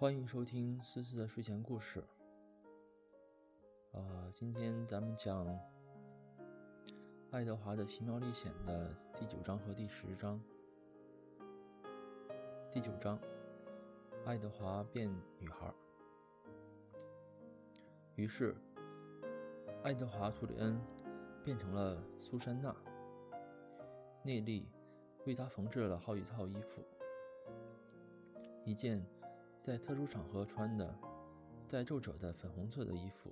欢迎收听思思的睡前故事。啊，今天咱们讲《爱德华的奇妙历险》的第九章和第十章。第九章，爱德华变女孩。于是，爱德华·图里恩变成了苏珊娜。内利为他缝制了好几套衣服，一件。在特殊场合穿的带皱褶的粉红色的衣服，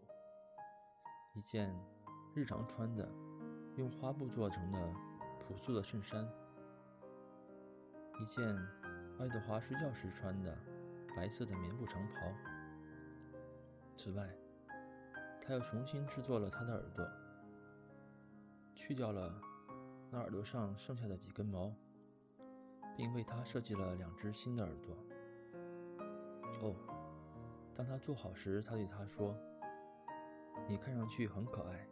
一件日常穿的用花布做成的朴素的衬衫，一件爱德华睡觉时穿的白色的棉布长袍。此外，他又重新制作了他的耳朵，去掉了那耳朵上剩下的几根毛，并为他设计了两只新的耳朵。哦，当他做好时，他对他说：“你看上去很可爱。”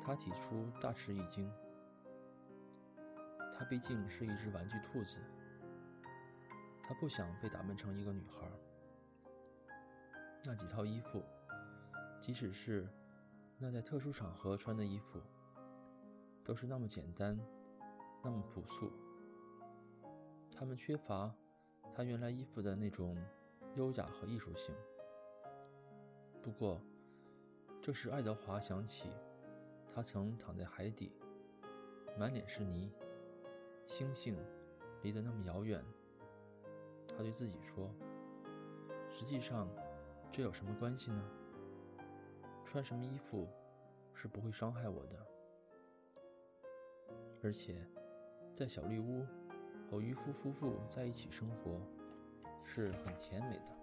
他起初大吃一惊。他毕竟是一只玩具兔子，他不想被打扮成一个女孩。那几套衣服，即使是那在特殊场合穿的衣服，都是那么简单，那么朴素。他们缺乏。他原来衣服的那种优雅和艺术性。不过，这时爱德华想起，他曾躺在海底，满脸是泥，星星离得那么遥远。他对自己说：“实际上，这有什么关系呢？穿什么衣服是不会伤害我的。而且，在小绿屋。”和渔夫夫妇在一起生活是很甜美的。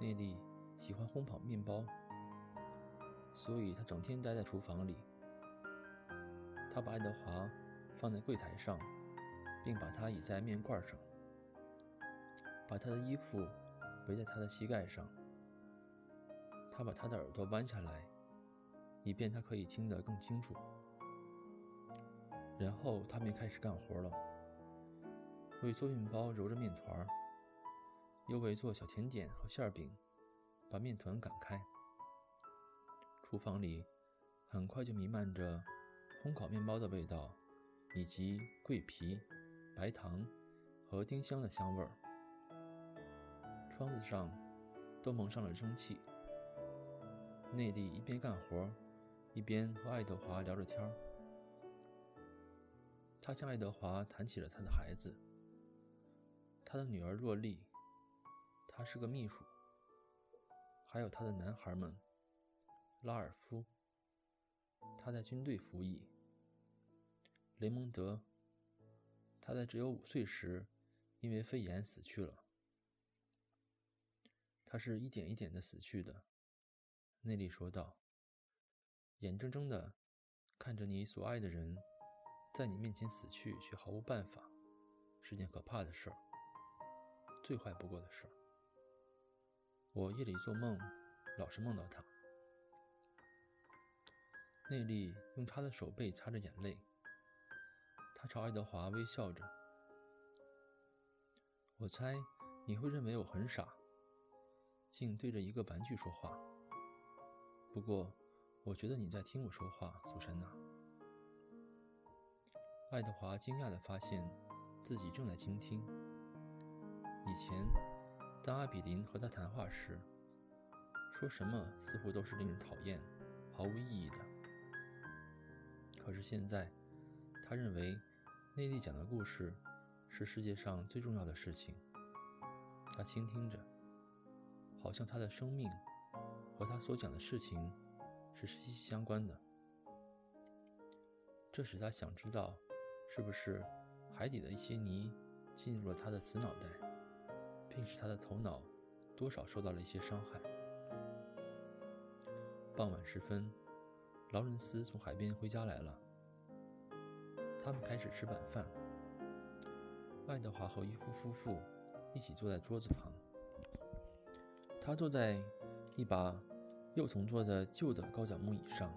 内利喜欢烘烤面包，所以他整天待在厨房里。他把爱德华放在柜台上，并把他倚在面罐上，把他的衣服围在他的膝盖上。他把他的耳朵弯下来，以便他可以听得更清楚。然后他便开始干活了。为做面包揉着面团儿，又为做小甜点和馅饼把面团擀开。厨房里很快就弥漫着烘烤面包的味道，以及桂皮、白糖和丁香的香味儿。窗子上都蒙上了蒸汽。内利一边干活，一边和爱德华聊着天儿。他向爱德华谈起了他的孩子。他的女儿洛丽，他是个秘书。还有他的男孩们，拉尔夫，他在军队服役。雷蒙德，他在只有五岁时因为肺炎死去了。他是一点一点的死去的，内利说道。眼睁睁的看着你所爱的人在你面前死去，却毫无办法，是件可怕的事儿。最坏不过的事儿。我夜里做梦，老是梦到他。内利用他的手背擦着眼泪，他朝爱德华微笑着。我猜你会认为我很傻，竟对着一个玩具说话。不过，我觉得你在听我说话，苏珊娜。爱德华惊讶地发现自己正在倾听。以前，当阿比林和他谈话时，说什么似乎都是令人讨厌、毫无意义的。可是现在，他认为内利讲的故事是世界上最重要的事情。他倾听着，好像他的生命和他所讲的事情是息息相关的。这使他想知道，是不是海底的一些泥进入了他的死脑袋。并使他的头脑多少受到了一些伤害。傍晚时分，劳伦斯从海边回家来了。他们开始吃晚饭。爱德华和伊夫夫妇一起坐在桌子旁。他坐在一把幼童做的旧的高脚木椅上。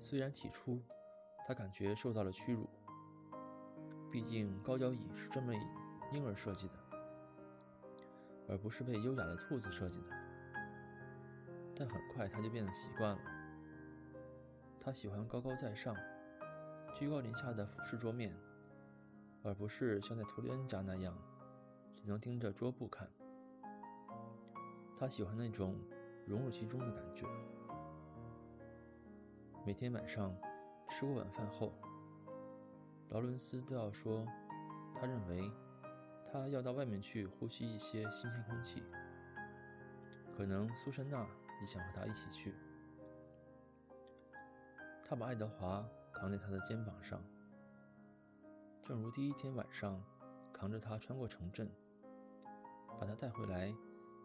虽然起初他感觉受到了屈辱，毕竟高脚椅是专为。婴儿设计的，而不是为优雅的兔子设计的。但很快他就变得习惯了。他喜欢高高在上、居高临下的俯视桌面，而不是像在图里恩家那样，只能盯着桌布看。他喜欢那种融入其中的感觉。每天晚上吃过晚饭后，劳伦斯都要说，他认为他要到外面去呼吸一些新鲜空气。可能苏珊娜也想和他一起去。他把爱德华扛在他的肩膀上，正如第一天晚上扛着他穿过城镇，把他带回来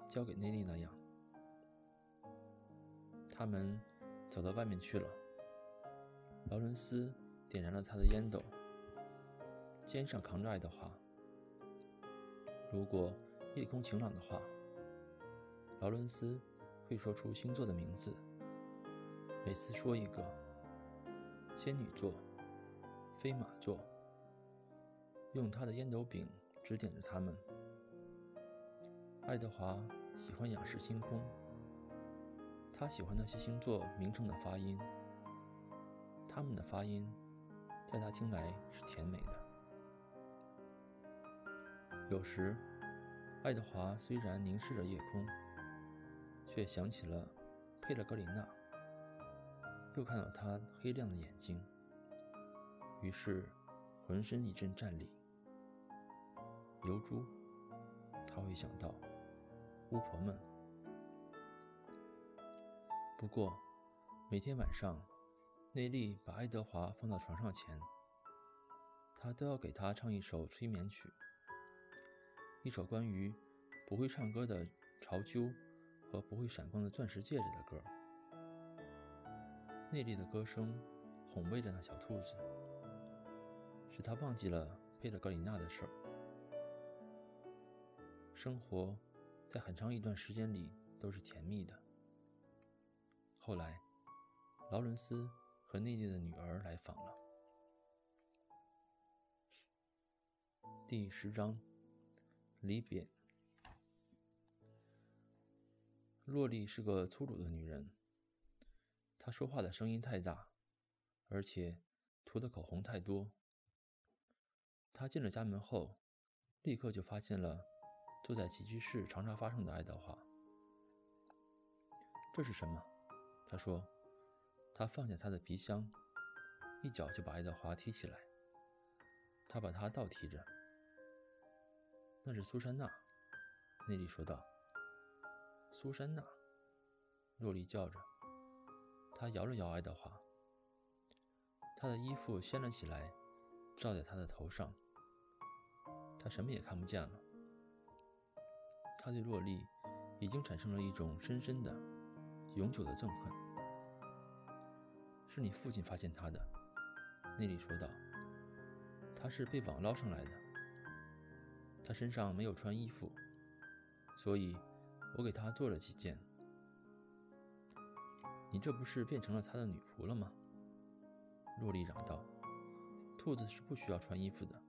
交给内利那样。他们走到外面去了。劳伦斯点燃了他的烟斗，肩上扛着爱德华。如果夜空晴朗的话，劳伦斯会说出星座的名字，每次说一个：仙女座、飞马座。用他的烟斗柄指点着他们。爱德华喜欢仰视星空，他喜欢那些星座名称的发音。他们的发音，在他听来是甜美的。有时，爱德华虽然凝视着夜空，却想起了佩勒格里娜，又看到她黑亮的眼睛，于是浑身一阵战栗。油猪，他会想到巫婆们。不过，每天晚上。内利把爱德华放到床上前，他都要给他唱一首催眠曲，一首关于不会唱歌的潮鸠和不会闪光的钻石戒指的歌。内利的歌声哄慰着那小兔子，使他忘记了佩德格里娜的事儿。生活在很长一段时间里都是甜蜜的。后来，劳伦斯。和内地的女儿来访了。第十章，离别。洛丽是个粗鲁的女人，她说话的声音太大，而且涂的口红太多。她进了家门后，立刻就发现了坐在起居室常常发生的爱德华。这是什么？他说。他放下他的皮箱，一脚就把爱德华踢起来。他把他倒踢着。那是苏珊娜，内利说道。苏珊娜，洛丽叫着。他摇了摇爱德华。他的衣服掀了起来，罩在他的头上。他什么也看不见了。他对洛丽已经产生了一种深深的、永久的憎恨。是你父亲发现他的，内里说道。他是被网捞上来的。他身上没有穿衣服，所以我给他做了几件。你这不是变成了他的女仆了吗？洛丽嚷道。兔子是不需要穿衣服的。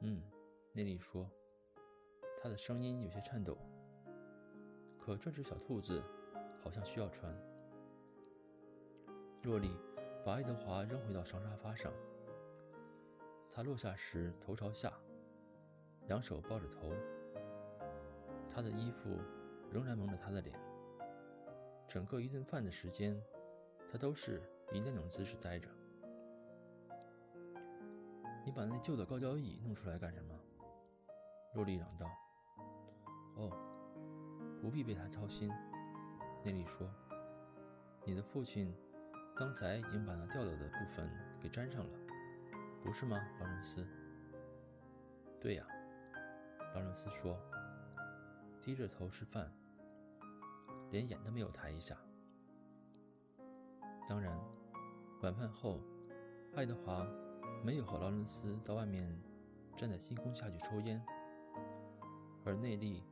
嗯，内里说，他的声音有些颤抖。可这只小兔子好像需要穿。洛丽把爱德华扔回到长沙发上。他落下时头朝下，两手抱着头。他的衣服仍然蒙着他的脸。整个一顿饭的时间，他都是以那种姿势待着。你把那旧的高脚椅弄出来干什么？洛丽嚷道。“哦，不必为他操心。”内利说，“你的父亲。”刚才已经把那掉落的部分给粘上了，不是吗，劳伦斯？对呀，劳伦斯说，低着头吃饭，连眼都没有抬一下。当然，晚饭后，爱德华没有和劳伦斯到外面站在星空下去抽烟，而内利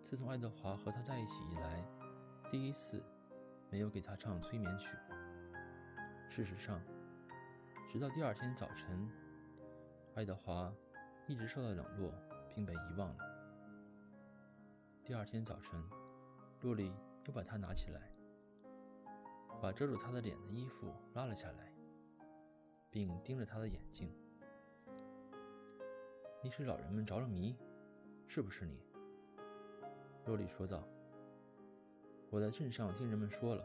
自从爱德华和他在一起以来，第一次没有给他唱催眠曲。事实上，直到第二天早晨，爱德华一一直受到冷落，并被遗忘了。第二天早晨，洛丽又把它拿起来，把遮住他的脸的衣服拉了下来，并盯着他的眼睛。你使老人们着了迷，是不是你？洛丽说道。我在镇上听人们说了，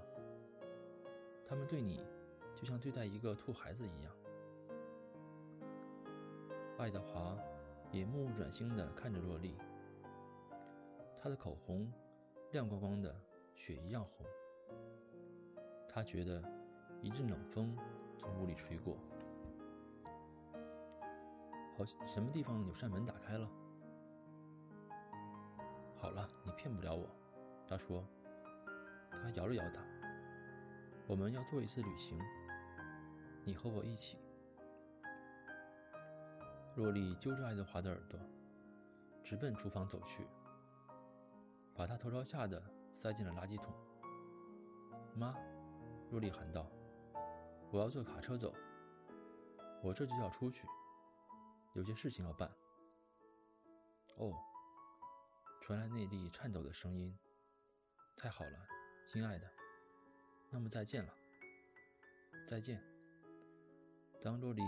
他们对你就像对待一个兔孩子一样。爱德华也目不转睛地看着洛丽，她的口红亮光光的，血一样红。他觉得一阵冷风从屋里吹过，好，什么地方有扇门打开了？好了，你骗不了我，他说。他摇了摇头。我们要做一次旅行，你和我一起。洛丽揪着爱德华的耳朵，直奔厨房走去，把他头朝下的塞进了垃圾桶。妈，洛丽喊道：“我要坐卡车走，我这就要出去，有些事情要办。”哦，传来内力颤抖的声音。太好了。亲爱的，那么再见了。再见。当洛丽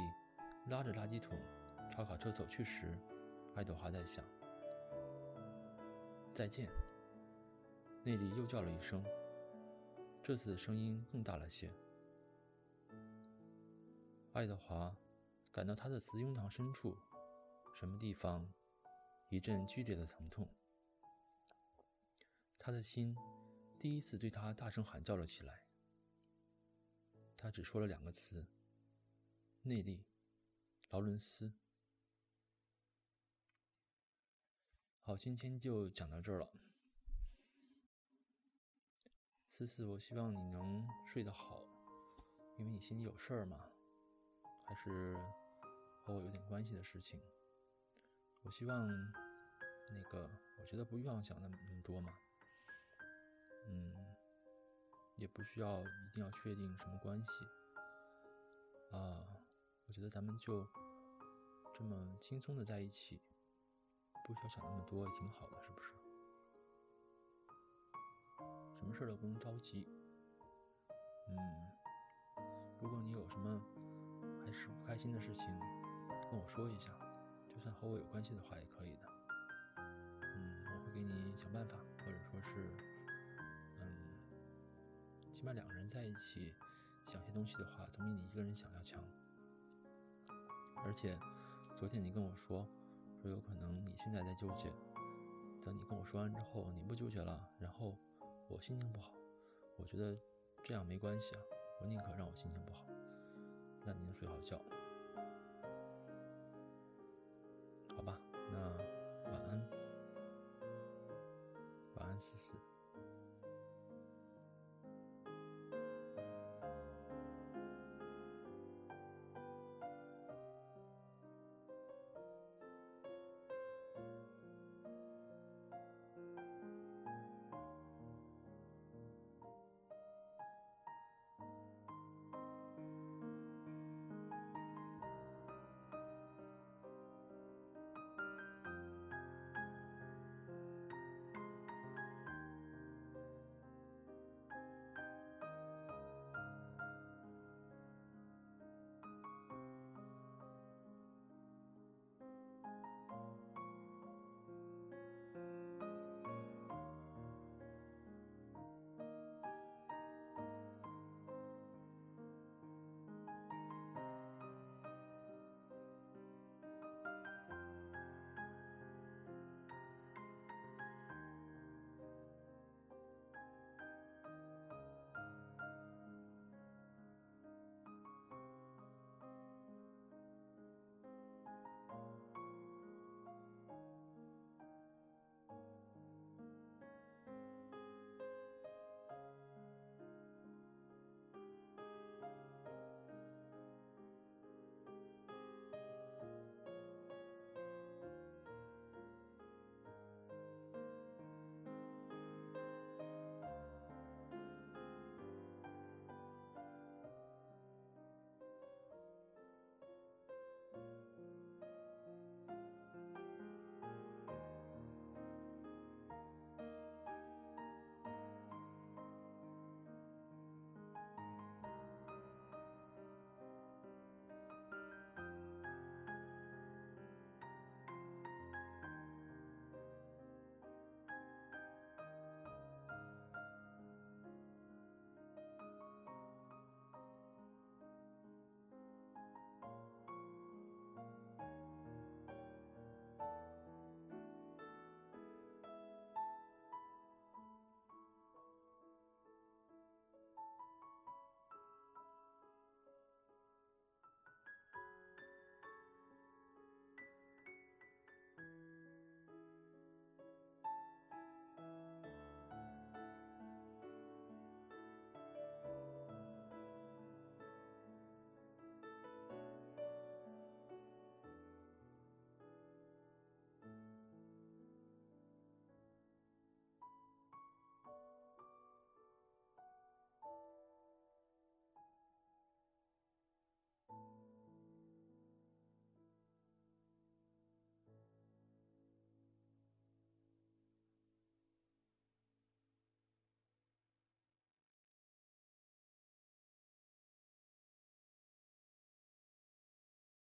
拉着垃圾桶朝卡车走去时，爱德华在想：再见。内里又叫了一声，这次声音更大了些。爱德华感到他的雌胸膛深处，什么地方一阵剧烈的疼痛，他的心。第一次对他大声喊叫了起来。他只说了两个词：“内力，劳伦斯。”好，今天就讲到这儿了。思思，我希望你能睡得好，因为你心里有事儿嘛，还是和我有点关系的事情。我希望那个，我觉得不用想那么那么多嘛。嗯，也不需要一定要确定什么关系啊，我觉得咱们就这么轻松的在一起，不需要想那么多，也挺好的，是不是？什么事都不用着急。嗯，如果你有什么还是不开心的事情，跟我说一下，就算和我有关系的话也可以的。嗯，我会给你想办法，或者说是。嗯起码两个人在一起想些东西的话，总比你一个人想要强。而且，昨天你跟我说，说有可能你现在在纠结，等你跟我说完之后，你不纠结了，然后我心情不好。我觉得这样没关系啊，我宁可让我心情不好，让你睡好觉。好吧，那晚安，晚安，思思。